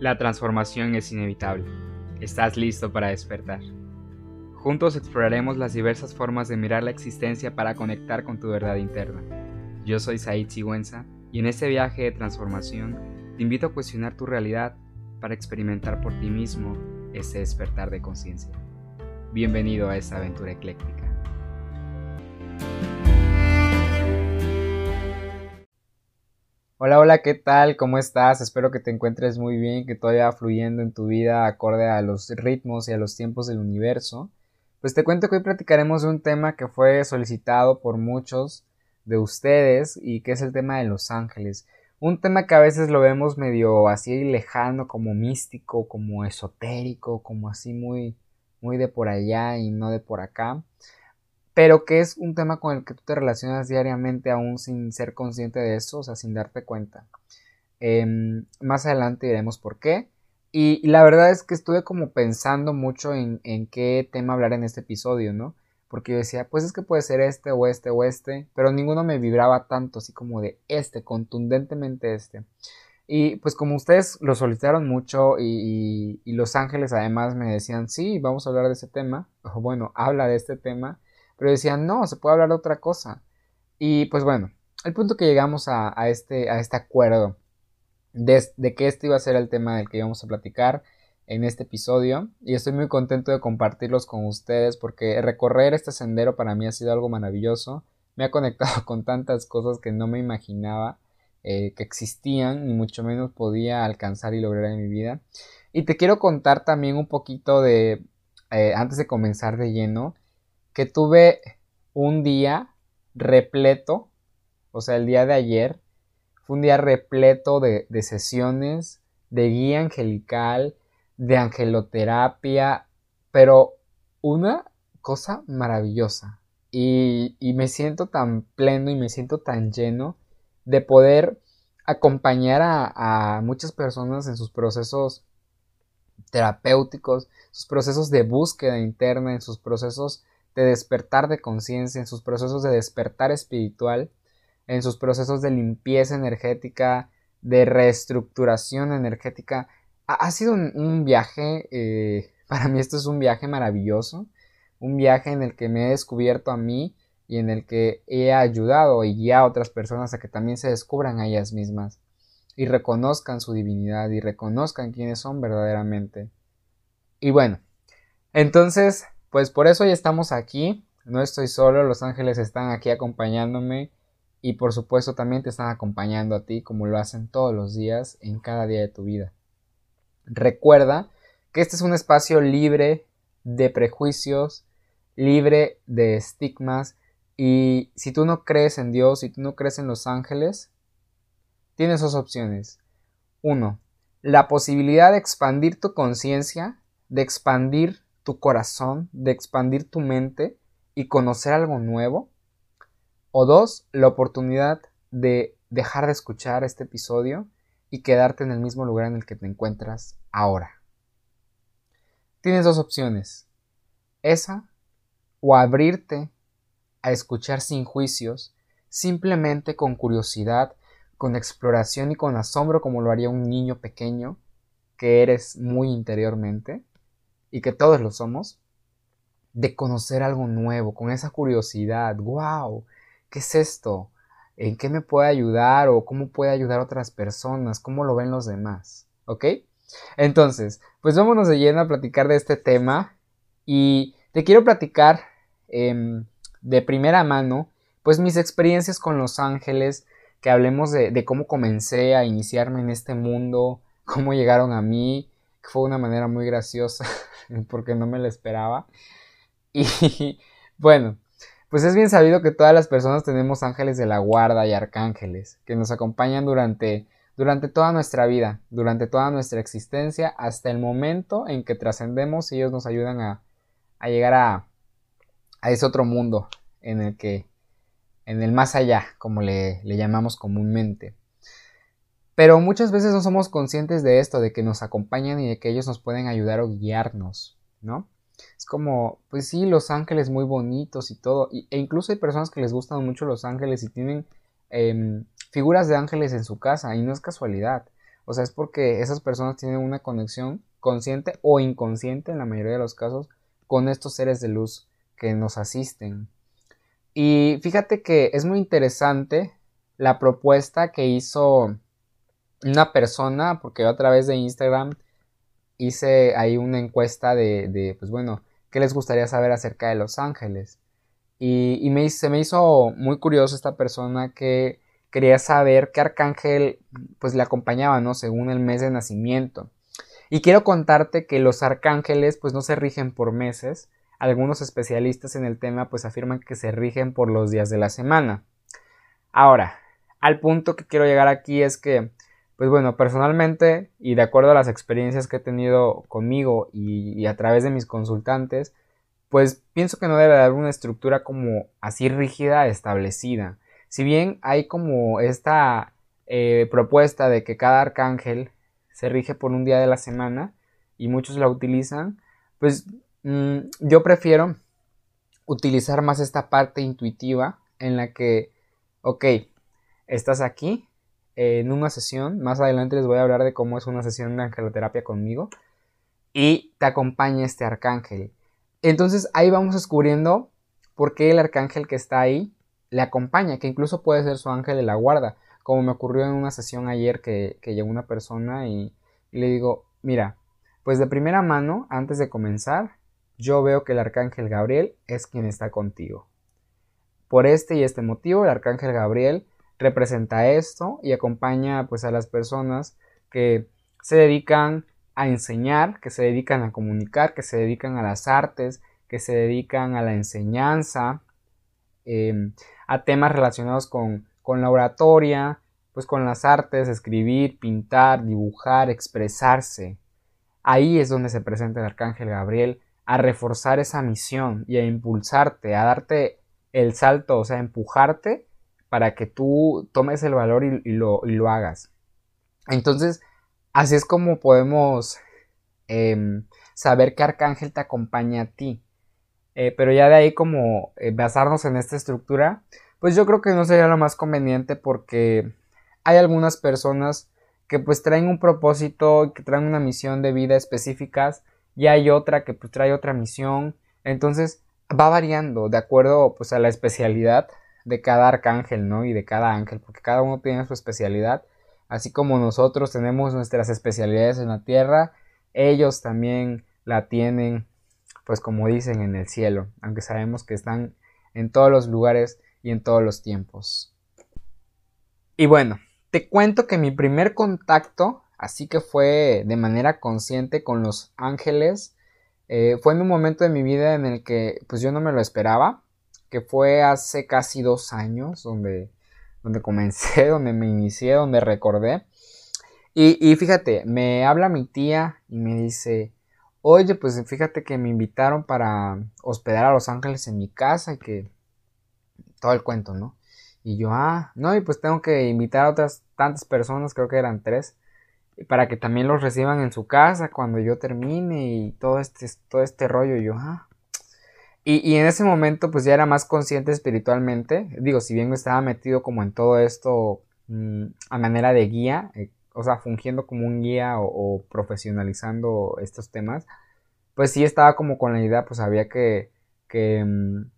La transformación es inevitable. Estás listo para despertar. Juntos exploraremos las diversas formas de mirar la existencia para conectar con tu verdad interna. Yo soy Said Sigüenza y en este viaje de transformación te invito a cuestionar tu realidad para experimentar por ti mismo ese despertar de conciencia. Bienvenido a esta aventura ecléctica. Hola, hola, ¿qué tal? ¿Cómo estás? Espero que te encuentres muy bien, que todo vaya fluyendo en tu vida acorde a los ritmos y a los tiempos del universo. Pues te cuento que hoy platicaremos de un tema que fue solicitado por muchos de ustedes y que es el tema de los ángeles. Un tema que a veces lo vemos medio así lejano, como místico, como esotérico, como así muy, muy de por allá y no de por acá pero que es un tema con el que tú te relacionas diariamente aún sin ser consciente de eso, o sea, sin darte cuenta. Em, más adelante diremos por qué. Y, la verdad es que estuve como pensando mucho en, qué tema hablar en este episodio, ¿no? Porque yo decía, pues es que puede ser este o este o este, pero ninguno me vibraba tanto, así como de este, contundentemente este. Y pues como ustedes lo solicitaron mucho y, y Los Ángeles además me decían, sí, vamos a hablar de ese tema, o bueno, habla de este tema, pero decían, no, se puede hablar de otra cosa. Y pues bueno, el punto que llegamos a, este, a este acuerdo de, de, que este iba a ser el tema del que íbamos a platicar en este episodio y estoy muy contento de compartirlos con ustedes porque recorrer este sendero para mí ha sido algo maravilloso. Me ha conectado con tantas cosas que no me imaginaba eh, que existían ni mucho menos podía alcanzar y lograr en mi vida. Y te quiero contar también un poquito de, eh, antes de comenzar de lleno, que tuve un día repleto, o sea, el día de ayer, fue un día repleto de, sesiones, de guía angelical, de angeloterapia, pero una cosa maravillosa. Y, me siento tan pleno y me siento tan lleno de poder acompañar a, a, muchas personas en sus procesos terapéuticos, sus procesos de búsqueda interna, en sus procesos de despertar de conciencia, en sus procesos de despertar espiritual, en sus procesos de limpieza energética, de reestructuración energética. Ha, sido un, viaje, eh, para mí esto es un viaje maravilloso, un viaje en el que me he descubierto a mí y en el que he ayudado y guiado a otras personas a que también se descubran a ellas mismas y reconozcan su divinidad y reconozcan quiénes son verdaderamente. Y bueno, entonces pues por eso ya estamos aquí. No estoy solo, los ángeles están aquí acompañándome y por supuesto también te están acompañando a ti como lo hacen todos los días en cada día de tu vida. Recuerda que este es un espacio libre de prejuicios, libre de estigmas y si tú no crees en Dios, si tú no crees en los ángeles, tienes dos opciones. Uno, la posibilidad de expandir tu conciencia, de expandir tu corazón, de expandir tu mente y conocer algo nuevo. O dos, la oportunidad de dejar de escuchar este episodio y quedarte en el mismo lugar en el que te encuentras ahora. Tienes dos opciones. Esa o abrirte a escuchar sin juicios, simplemente con curiosidad, con exploración y con asombro como lo haría un niño pequeño que eres muy interiormente y que todos lo somos, de conocer algo nuevo, con esa curiosidad, wow, ¿qué es esto? ¿En qué me puede ayudar o cómo puede ayudar a otras personas? ¿Cómo lo ven los demás? ¿Ok? Entonces, pues vámonos de lleno a platicar de este tema y te quiero platicar em, de primera mano, pues mis experiencias con los ángeles, que hablemos de, cómo comencé a iniciarme en este mundo, cómo llegaron a mí, fue una manera muy graciosa porque no me lo esperaba. Y bueno, pues es bien sabido que todas las personas tenemos ángeles de la guarda y arcángeles que nos acompañan durante, durante toda nuestra vida, durante toda nuestra existencia, hasta el momento en que trascendemos y ellos nos ayudan a, llegar a, a, ese otro mundo en el que, en el más allá, como le llamamos comúnmente. Pero muchas veces no somos conscientes de esto, de que nos acompañan y de que ellos nos pueden ayudar o guiarnos, ¿no? Es como, pues sí, los ángeles muy bonitos y todo. e incluso hay personas que les gustan mucho los ángeles y tienen em, figuras de ángeles en su casa y no es casualidad. O sea, es porque esas personas tienen una conexión consciente o inconsciente en la mayoría de los casos con estos seres de luz que nos asisten. Y fíjate que es muy interesante la propuesta que hizo una persona, porque a través de Instagram hice ahí una encuesta de, de pues bueno, ¿qué les gustaría saber acerca de Los Ángeles? Y, me, se me hizo muy curioso esta persona que quería saber qué arcángel pues le acompañaba, ¿no? Según el mes de nacimiento. Y quiero contarte que los arcángeles pues no se rigen por meses. Algunos especialistas en el tema pues afirman que se rigen por los días de la semana. Ahora, al punto que quiero llegar aquí es que pues bueno, personalmente y de acuerdo a las experiencias que he tenido conmigo y, a través de mis consultantes, pues pienso que no debe haber una estructura como así rígida establecida. Si bien hay como esta eh, propuesta de que cada arcángel se rige por un día de la semana y muchos la utilizan, pues mm, yo prefiero utilizar más esta parte intuitiva en la que, ok, estás aquí, en una sesión. Más adelante les voy a hablar de cómo es una sesión de angeloterapia conmigo. Y te acompaña este arcángel. Entonces ahí vamos descubriendo por qué el arcángel que está ahí le acompaña, que incluso puede ser su ángel de la guarda. Como me ocurrió en una sesión ayer que, llegó una persona y le digo, mira, pues de primera mano, antes de comenzar, yo veo que el arcángel Gabriel es quien está contigo. Por este y este motivo, el arcángel Gabriel representa esto y acompaña pues a las personas que se dedican a enseñar, que se dedican a comunicar, que se dedican a las artes, que se dedican a la enseñanza, em, a temas relacionados con, con la oratoria, pues con las artes, escribir, pintar, dibujar, expresarse. Ahí es donde se presenta el Arcángel Gabriel a reforzar esa misión y a impulsarte, a darte el salto, o sea, a empujarte para que tú tomes el valor y, lo, hagas. Entonces, así es como podemos em, saber qué arcángel te acompaña a ti. Eh, pero ya de ahí como eh, basarnos en esta estructura, pues yo creo que no sería lo más conveniente porque hay algunas personas que pues traen un propósito, que traen una misión de vida específicas y hay otra que pues trae otra misión. Entonces va variando de acuerdo pues a la especialidad de cada arcángel, ¿no? Y de cada ángel, porque cada uno tiene su especialidad. Así como nosotros tenemos nuestras especialidades en la tierra, ellos también la tienen, pues como dicen, en el cielo, aunque sabemos que están en todos los lugares y en todos los tiempos. Y bueno, te cuento que mi primer contacto, así que fue de manera consciente con los ángeles, eh, fue en un momento de mi vida en el que pues yo no me lo esperaba que fue hace casi dos años, donde, donde comencé, donde me inicié, donde recordé. Y, fíjate, me habla mi tía y me dice, oye, pues fíjate que me invitaron para hospedar a Los Ángeles en mi casa y que todo el cuento, ¿no? Y yo, ah, no, y pues tengo que invitar a otras tantas personas, creo que eran tres, para que también los reciban en su casa cuando yo termine y todo este, todo este rollo. Y yo, ah, y, en ese momento pues ya era más consciente espiritualmente. Digo, si bien estaba metido como en todo esto mm, a manera de guía, eh, o sea, fungiendo como un guía o, profesionalizando estos temas, pues sí estaba como con la idea, pues había que, que, mm,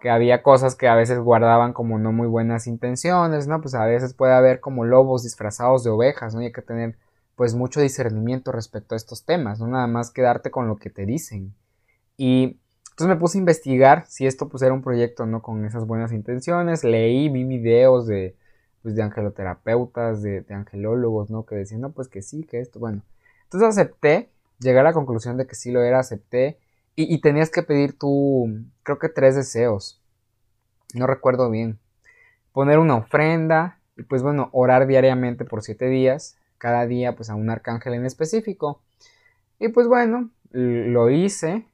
que había cosas que a veces guardaban como no muy buenas intenciones, ¿no? Pues a veces puede haber como lobos disfrazados de ovejas, ¿no? Y hay que tener pues mucho discernimiento respecto a estos temas, no nada más quedarte con lo que te dicen. Y entonces me puse a investigar si esto pues era un proyecto no con esas buenas intenciones, leí, vi videos de, pues, de angeloterapeutas, de, angelólogos, ¿no? Que decían, no, pues que sí, que esto, bueno. Entonces acepté, llegué a la conclusión de que sí lo era, acepté, y, tenías que pedir tú, creo que tres deseos, no recuerdo bien. Poner una ofrenda, y pues bueno, orar diariamente por siete días, cada día pues a un arcángel en específico. Y pues bueno, lo hice,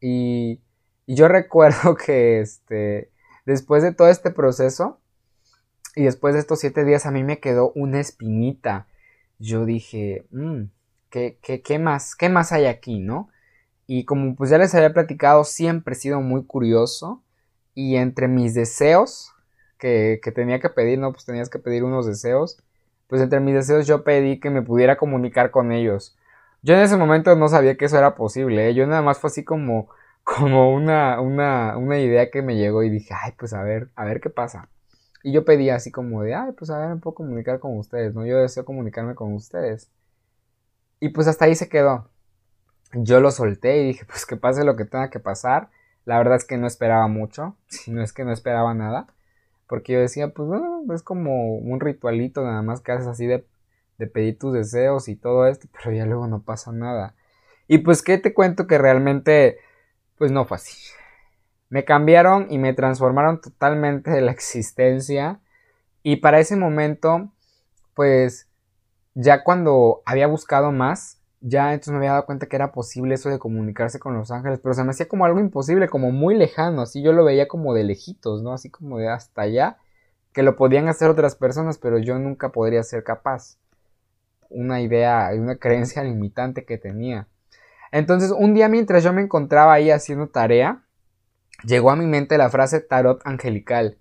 y, yo recuerdo que este, después de todo este proceso y después de estos siete días a mí me quedó una espinita. Yo dije, mm, ¿qué, qué, más? ¿Qué más hay aquí, no? Y como pues ya les había platicado, siempre he sido muy curioso y entre mis deseos que, que tenía que pedir, no, pues tenías que pedir unos deseos, pues entre mis deseos yo pedí que me pudiera comunicar con ellos. Yo en ese momento no sabía que eso era posible, ¿eh? yo nada más fue así como, como una, una, una idea que me llegó y dije, ay, pues a ver, a ver qué pasa. Y yo pedí así como de, ay, pues a ver, me puedo comunicar con ustedes, ¿no? Yo deseo comunicarme con ustedes. Y pues hasta ahí se quedó. Yo lo solté y dije, pues que pase lo que tenga que pasar. La verdad es que no esperaba mucho, si no es que no esperaba nada. Porque yo decía, pues bueno, es como un ritualito nada más que haces así de, de pedir tus deseos y todo esto, pero ya luego no pasa nada. Y pues, ¿qué te cuento que realmente, pues no fue así? Me cambiaron y me transformaron totalmente de la existencia. Y para ese momento, pues, ya cuando había buscado más, ya entonces me había dado cuenta que era posible eso de comunicarse con los ángeles, pero se me hacía como algo imposible, como muy lejano, así yo lo veía como de lejitos, ¿no? Así como de hasta allá, que lo podían hacer otras personas, pero yo nunca podría ser capaz. Una idea, una creencia limitante que tenía. Entonces, un día mientras yo me encontraba ahí haciendo tarea, llegó a mi mente la frase tarot angelical.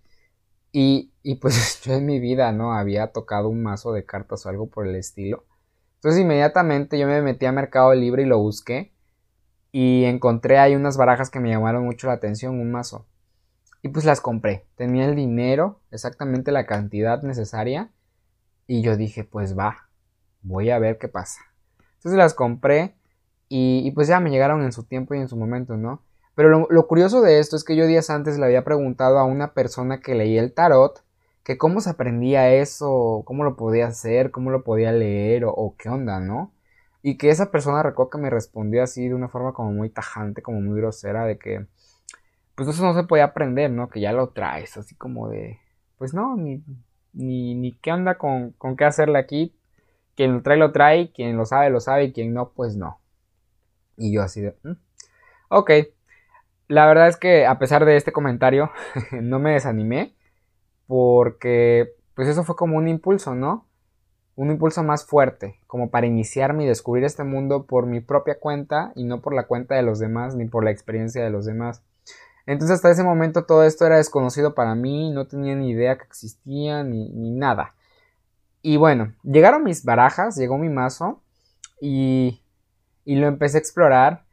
Y, y pues yo en mi vida, ¿no? Había tocado un mazo de cartas o algo por el estilo. Entonces inmediatamente yo me metí a Mercado Libre y lo busqué y encontré ahí unas barajas que me llamaron mucho la atención, un mazo. Y pues las compré. Tenía el dinero, exactamente la cantidad necesaria. Y yo dije, pues va, voy a ver qué pasa. Entonces las compré y, pues ya me llegaron en su tiempo y en su momento, ¿no? Pero lo, lo, curioso de esto es que yo días antes le había preguntado a una persona que leía el tarot que cómo se aprendía eso, cómo lo podía hacer, cómo lo podía leer o, qué onda, ¿no? Y que esa persona recuerdo que me respondió así de una forma como muy tajante, como muy grosera, de que pues eso no se podía aprender, ¿no? Que ya lo traes, así como de, pues no, ni, ni, ni qué onda con, con qué hacerle aquí. Quien lo trae, lo trae, quien lo sabe, lo sabe, y quien no, pues no. Y yo así de, mm, ok. La verdad es que a pesar de este comentario, no me desanimé porque pues eso fue como un impulso, ¿no? Un impulso más fuerte, como para iniciarme y descubrir este mundo por mi propia cuenta y no por la cuenta de los demás ni por la experiencia de los demás. Entonces hasta ese momento todo esto era desconocido para mí, no tenía ni idea que existía ni, ni nada. Y bueno, llegaron mis barajas, llegó mi mazo y, y lo empecé a explorar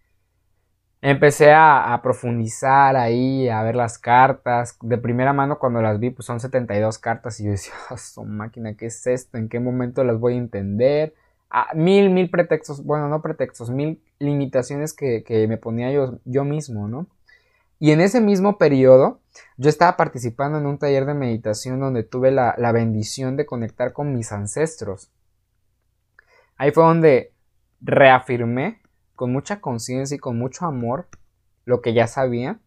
Empecé a, profundizar ahí, a ver las cartas. De primera mano cuando las vi, pues son 72 cartas y yo decía, oh, son máquina, ¿qué es esto? ¿En qué momento las voy a entender? Ah, mil, mil pretextos, bueno, no pretextos, mil limitaciones que, me ponía yo, yo mismo, ¿no? Y en ese mismo periodo, yo estaba participando en un taller de meditación donde tuve la, la bendición de conectar con mis ancestros. Ahí fue donde reafirmé con mucha conciencia y con mucho amor lo que ya sabía.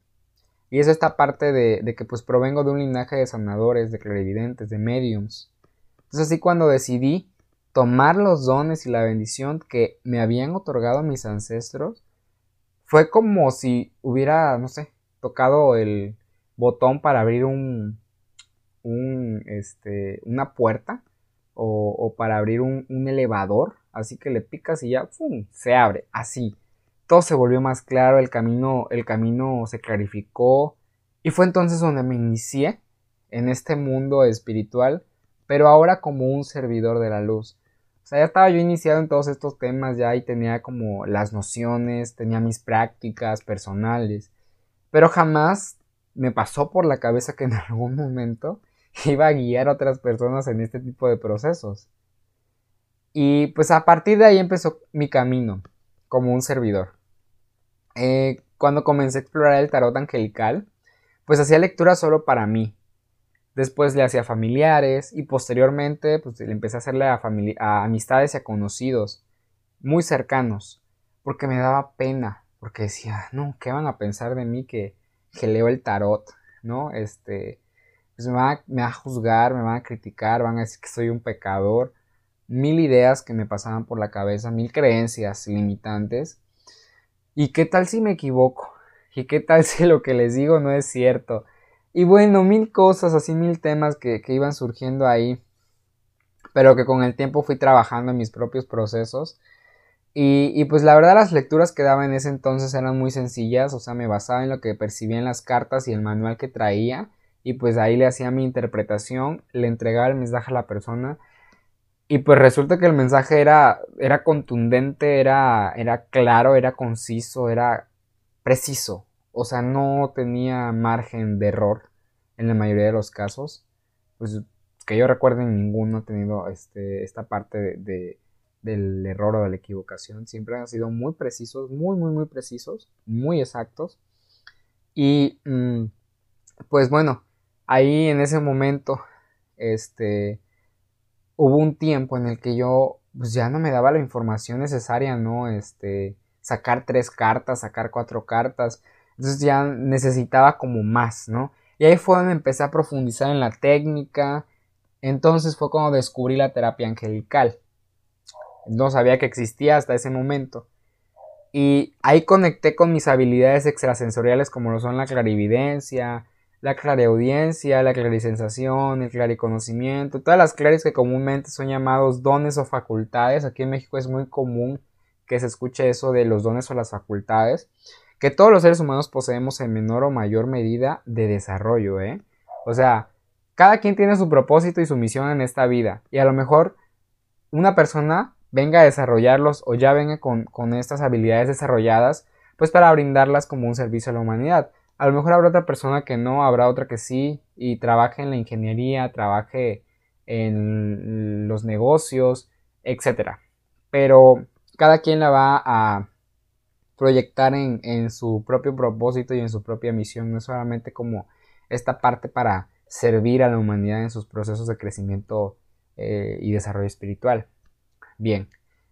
Y es esta parte de, que pues provengo de un linaje de sanadores, de clarividentes, de mediums. Entonces así cuando decidí tomar los dones y la bendición que me habían otorgado mis ancestros, fue como si hubiera, no sé, tocado el botón para abrir un, un este, una puerta o, para abrir un elevador así que le picas y ya se abre, así. Todo se volvió más claro, el camino, el camino se clarificó y fue entonces donde me inicié en este mundo espiritual, pero ahora como un servidor de la luz. O sea, ya estaba yo iniciado en todos estos temas ya y tenía como las nociones, tenía mis prácticas personales, pero jamás me pasó por la cabeza que en algún momento iba a guiar a otras personas en este tipo de procesos. Y pues a partir de ahí empezó mi camino como un servidor. Eh, cuando comencé a explorar el tarot angelical, pues hacía lectura solo para mí. Después le hacía familiares y posteriormente pues le empecé a hacerle a, a amistades y a conocidos muy cercanos porque me daba pena porque decía, no, ¿qué van a pensar de mí que, que leo el tarot? ¿No? Este, pues me van, a, me van a juzgar, me van a criticar, van a decir que soy un pecador mil ideas que me pasaban por la cabeza, mil creencias limitantes. ¿Y qué tal si me equivoco? ¿Y qué tal si lo que les digo no es cierto? Y bueno, mil cosas, así mil temas que, iban surgiendo ahí, pero que con el tiempo fui trabajando en mis propios procesos. Y, y, pues la verdad las lecturas que daba en ese entonces eran muy sencillas, o sea, me basaba en lo que percibía en las cartas y el manual que traía, y pues ahí le hacía mi interpretación, le entregaba el mensaje a la persona Y pues resulta que el mensaje era, era contundente, era, era claro, era conciso, era preciso. O sea, no tenía margen de error en la mayoría de los casos. Pues que yo recuerde, ninguno ha tenido este, esta parte de, del error o de la equivocación. Siempre han sido muy precisos, muy, muy, muy precisos, muy exactos. Y mm, pues bueno, ahí en ese momento, este, hubo un tiempo en el que yo pues ya no me daba la información necesaria, ¿no? Este, sacar tres cartas, sacar cuatro cartas. Entonces ya necesitaba como más, ¿no? Y ahí fue donde empecé a profundizar en la técnica. Entonces fue cuando descubrí la terapia angelical. No sabía que existía hasta ese momento. Y ahí conecté con mis habilidades extrasensoriales como lo son la clarividencia, la clareaudiencia, la clarisensación, el clariconocimiento, todas las claris que comúnmente son llamados dones o facultades. Aquí en México es muy común que se escuche eso de los dones o las facultades, que todos los seres humanos poseemos en menor o mayor medida de desarrollo, ¿eh? O sea, cada quien tiene su propósito y su misión en esta vida, y a lo mejor una persona venga a desarrollarlos o ya venga con, con estas habilidades desarrolladas, pues para brindarlas como un servicio a la humanidad. A lo mejor habrá otra persona que no, habrá otra que sí, y trabaje en la ingeniería, trabaje en los negocios, etc. Pero cada quien la va a proyectar en, su propio propósito y en su propia misión, no solamente como esta parte para servir a la humanidad en sus procesos de crecimiento eh, y desarrollo espiritual. Bien,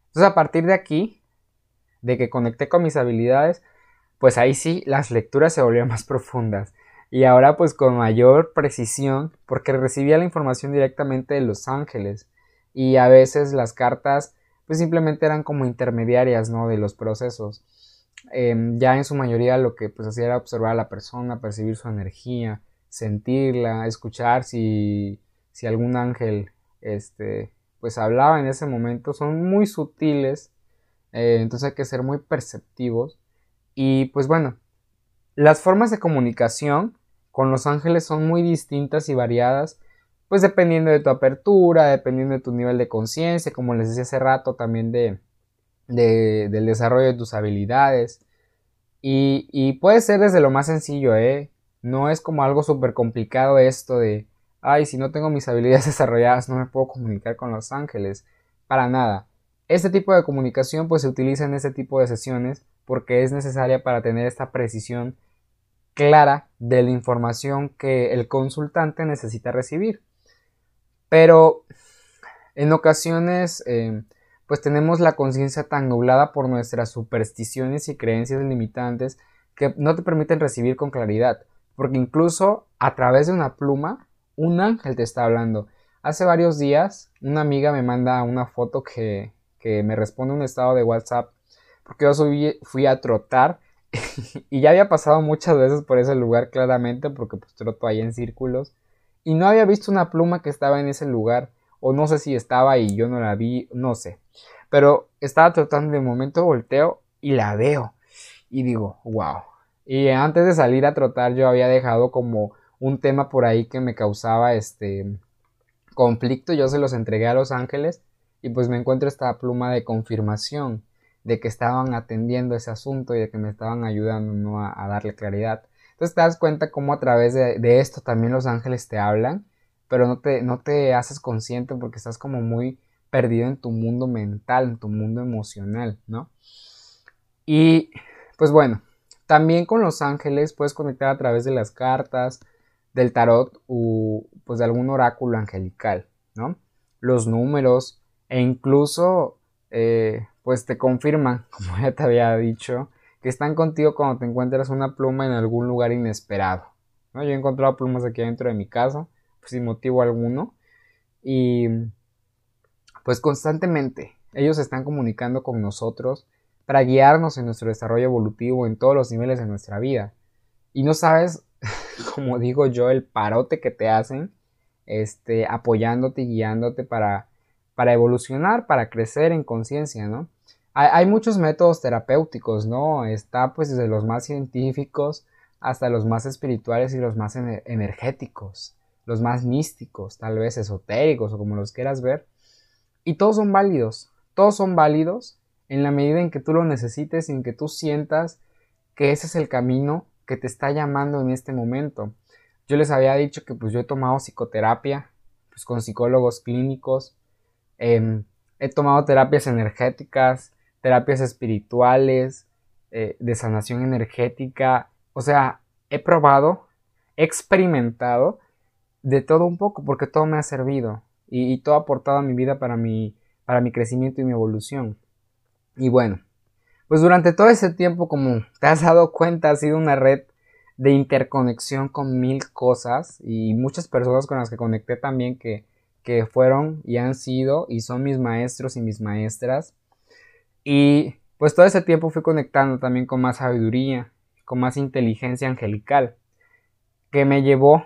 entonces a partir de aquí, de que conecté con mis habilidades, pues ahí sí las lecturas se volvían más profundas. Y ahora pues con mayor precisión porque recibía la información directamente de los ángeles. Y a veces las cartas pues simplemente eran como intermediarias no de los procesos. Em, ya en su mayoría lo que pues hacía era observar a la persona percibir su energía sentirla escuchar si si algún ángel este pues hablaba en ese momento. Son muy sutiles eh, entonces hay que ser muy perceptivos y pues bueno, las formas de comunicación con los ángeles son muy distintas y variadas, pues dependiendo de tu apertura, dependiendo de tu nivel de conciencia, como les decía hace rato, también de, del desarrollo de tus habilidades. Y, y, puede ser desde lo más sencillo, ¿eh? No es como algo súper complicado esto de, ay, si no tengo mis habilidades desarrolladas no me puedo comunicar con los ángeles. Para nada. Este tipo de comunicación pues se utiliza en este tipo de sesiones porque es necesaria para tener esta precisión clara de la información que el consultante necesita recibir. Pero en ocasiones eh, pues tenemos la conciencia tan nublada por nuestras supersticiones y creencias limitantes que no te permiten recibir con claridad, porque incluso a través de una pluma un ángel te está hablando. Hace varios días una amiga me manda una foto que, que me responde un estado de WhatsApp porque yo fui a trotar y ya había pasado muchas veces por ese lugar claramente porque pues troto ahí en círculos y no había visto una pluma que estaba en ese lugar o no sé si estaba y yo no la vi, no sé. Pero estaba trotando de momento volteo y la veo y digo, wow. Y antes de salir a trotar yo había dejado como un tema por ahí que me causaba este conflicto, yo se los entregué a los ángeles y pues me encuentro esta pluma de confirmación de que estaban atendiendo ese asunto y de que me estaban ayudando a, darle claridad. Entonces te das cuenta cómo a través de, esto también los ángeles te hablan, pero no te, no te haces consciente porque estás como muy perdido en tu mundo mental, en tu mundo emocional, ¿no? Y pues bueno, también con los ángeles puedes conectar a través de las cartas, del tarot o pues de algún oráculo angelical, ¿no? Los números e incluso eh, pues te confirman, como ya te había dicho, que están contigo cuando te encuentras una pluma en algún lugar inesperado. ¿no? Yo he encontrado plumas aquí dentro de mi casa, pues sin motivo alguno, y pues constantemente ellos están comunicando con nosotros para guiarnos en nuestro desarrollo evolutivo en todos los niveles de nuestra vida. Y no sabes, como digo yo, el parote que te hacen, este, apoyándote y guiándote para para evolucionar, para crecer en conciencia, ¿no? Hay, muchos métodos terapéuticos, ¿no? Está pues desde los más científicos hasta los más espirituales y los más energéticos, los más místicos, tal vez esotéricos o como los quieras ver. Y todos son válidos, todos son válidos en la medida en que tú lo necesites y en que tú sientas que ese es el camino que te está llamando en este momento. Yo les había dicho que pues yo he tomado psicoterapia pues, con psicólogos clínicos, em, he tomado terapias energéticas, terapias espirituales, eh, de sanación energética, o sea, he probado, he experimentado de todo un poco, porque todo me ha servido y, todo ha aportado a mi vida para mi, para mi crecimiento y mi evolución. Y bueno, pues durante todo ese tiempo, como te has dado cuenta, ha sido una red de interconexión con mil cosas y muchas personas con las que conecté también que, que fueron y han sido y son mis maestros y mis maestras. Y pues todo ese tiempo fui conectando también con más sabiduría, con más inteligencia angelical, que me llevó,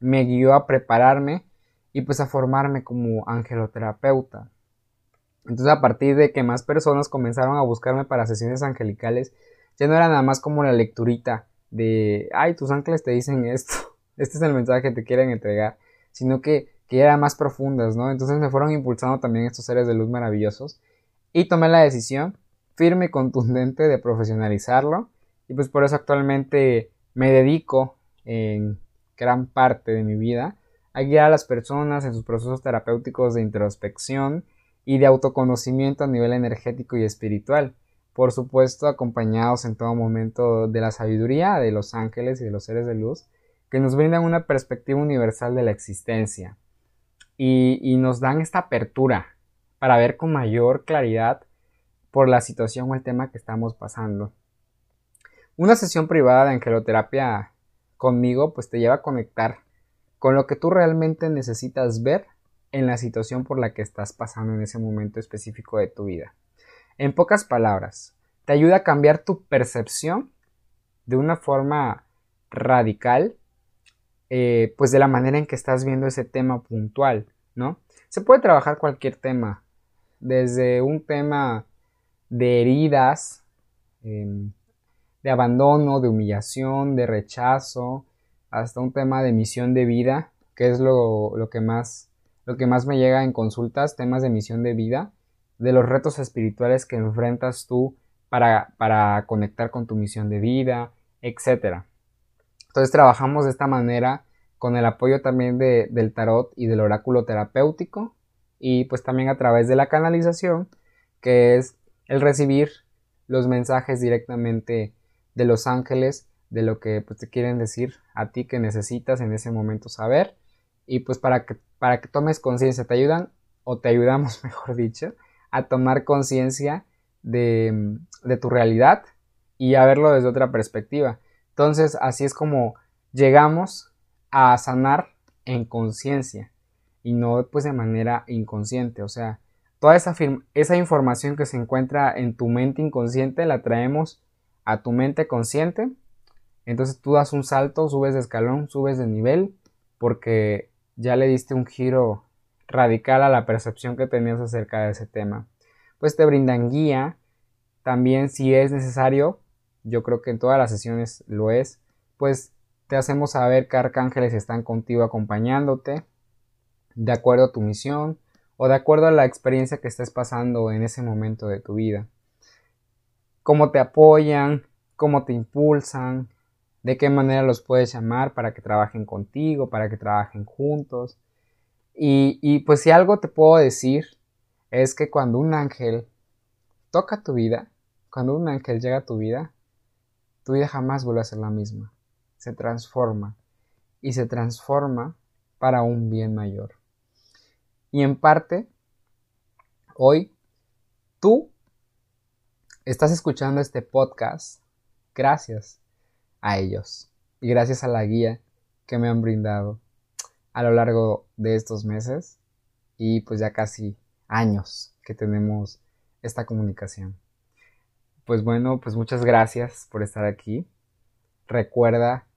me guió a prepararme y pues a formarme como angeloterapeuta. Entonces a partir de que más personas comenzaron a buscarme para sesiones angelicales, ya no era nada más como la lecturita de, ay, tus ángeles te dicen esto, este es el mensaje que te quieren entregar, sino que, que eran más profundas, ¿no? Entonces me fueron impulsando también estos seres de luz maravillosos y tomé la decisión firme y contundente de profesionalizarlo y pues por eso actualmente me dedico en gran parte de mi vida a guiar a las personas en sus procesos terapéuticos de introspección y de autoconocimiento a nivel energético y espiritual. Por supuesto, acompañados en todo momento de la sabiduría de los ángeles y de los seres de luz, que nos brindan una perspectiva universal de la existencia y, nos dan esta apertura para ver con mayor claridad por la situación o el tema que estamos pasando. Una sesión privada de angeloterapia conmigo pues te lleva a conectar con lo que tú realmente necesitas ver en la situación por la que estás pasando en ese momento específico de tu vida. En pocas palabras, te ayuda a cambiar tu percepción de una forma radical, eh, pues de la manera en que estás viendo ese tema puntual, ¿no? Se puede trabajar cualquier tema, desde un tema de heridas, em, de abandono, de humillación, de rechazo, hasta un tema de misión de vida, que es lo, que más, lo que más me llega en consultas, temas de misión de vida, de los retos espirituales que enfrentas tú para, para conectar con tu misión de vida, etc. Entonces trabajamos de esta manera con el apoyo también de, del tarot y del oráculo terapéutico y pues también a través de la canalización, que es el recibir los mensajes directamente de los ángeles de lo que pues, te quieren decir a ti que necesitas en ese momento saber. Y pues para que, para que tomes conciencia te ayudan o te ayudamos mejor dicho a tomar conciencia de, de tu realidad y a verlo desde otra perspectiva entonces así es como llegamos a sanar en conciencia y no pues de manera inconsciente o sea toda esa, esa información que se encuentra en tu mente inconsciente la traemos a tu mente consciente. Entonces tú das un salto, subes de escalón, subes de nivel, porque ya le diste un giro radical a la percepción que tenías acerca de ese tema. Pues te brindan guía, también si es necesario, yo creo que en todas las sesiones lo es, pues te hacemos saber que arcángeles están contigo acompañándote, de acuerdo a tu misión o de acuerdo a la experiencia que estés pasando en ese momento de tu vida cómo te apoyan, cómo te impulsan, de qué manera los puedes llamar para que trabajen contigo, para que trabajen juntos. Y, y pues si algo te puedo decir es que cuando un ángel toca tu vida, cuando un ángel llega a tu vida, tu vida jamás vuelve a ser la misma. Se transforma y se transforma para un bien mayor. Y en parte, hoy, tú estás escuchando este podcast gracias a ellos y gracias a la guía que me han brindado a lo largo de estos meses y pues ya casi años que tenemos esta comunicación. Pues bueno, pues muchas gracias por estar aquí. Recuerda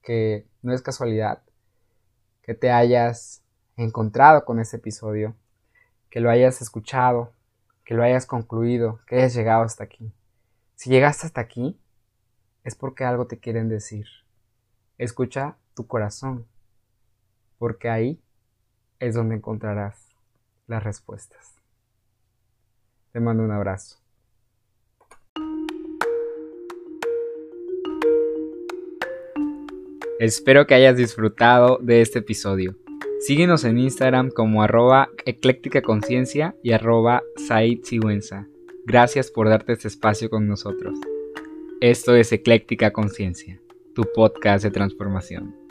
que no es casualidad que te hayas encontrado con este episodio, que lo hayas escuchado, que lo hayas concluido, que hayas llegado hasta aquí. Si llegaste hasta aquí, es porque algo te quieren decir. Escucha tu corazón, porque ahí es donde encontrarás las respuestas. Te mando un abrazo. Espero que hayas disfrutado de este episodio. Síguenos en Instagram como arroba ecléctica conciencia y arroba Said Sigüenza. Gracias por darte este espacio con nosotros. Esto es Ecléctica Conciencia, tu podcast de transformación.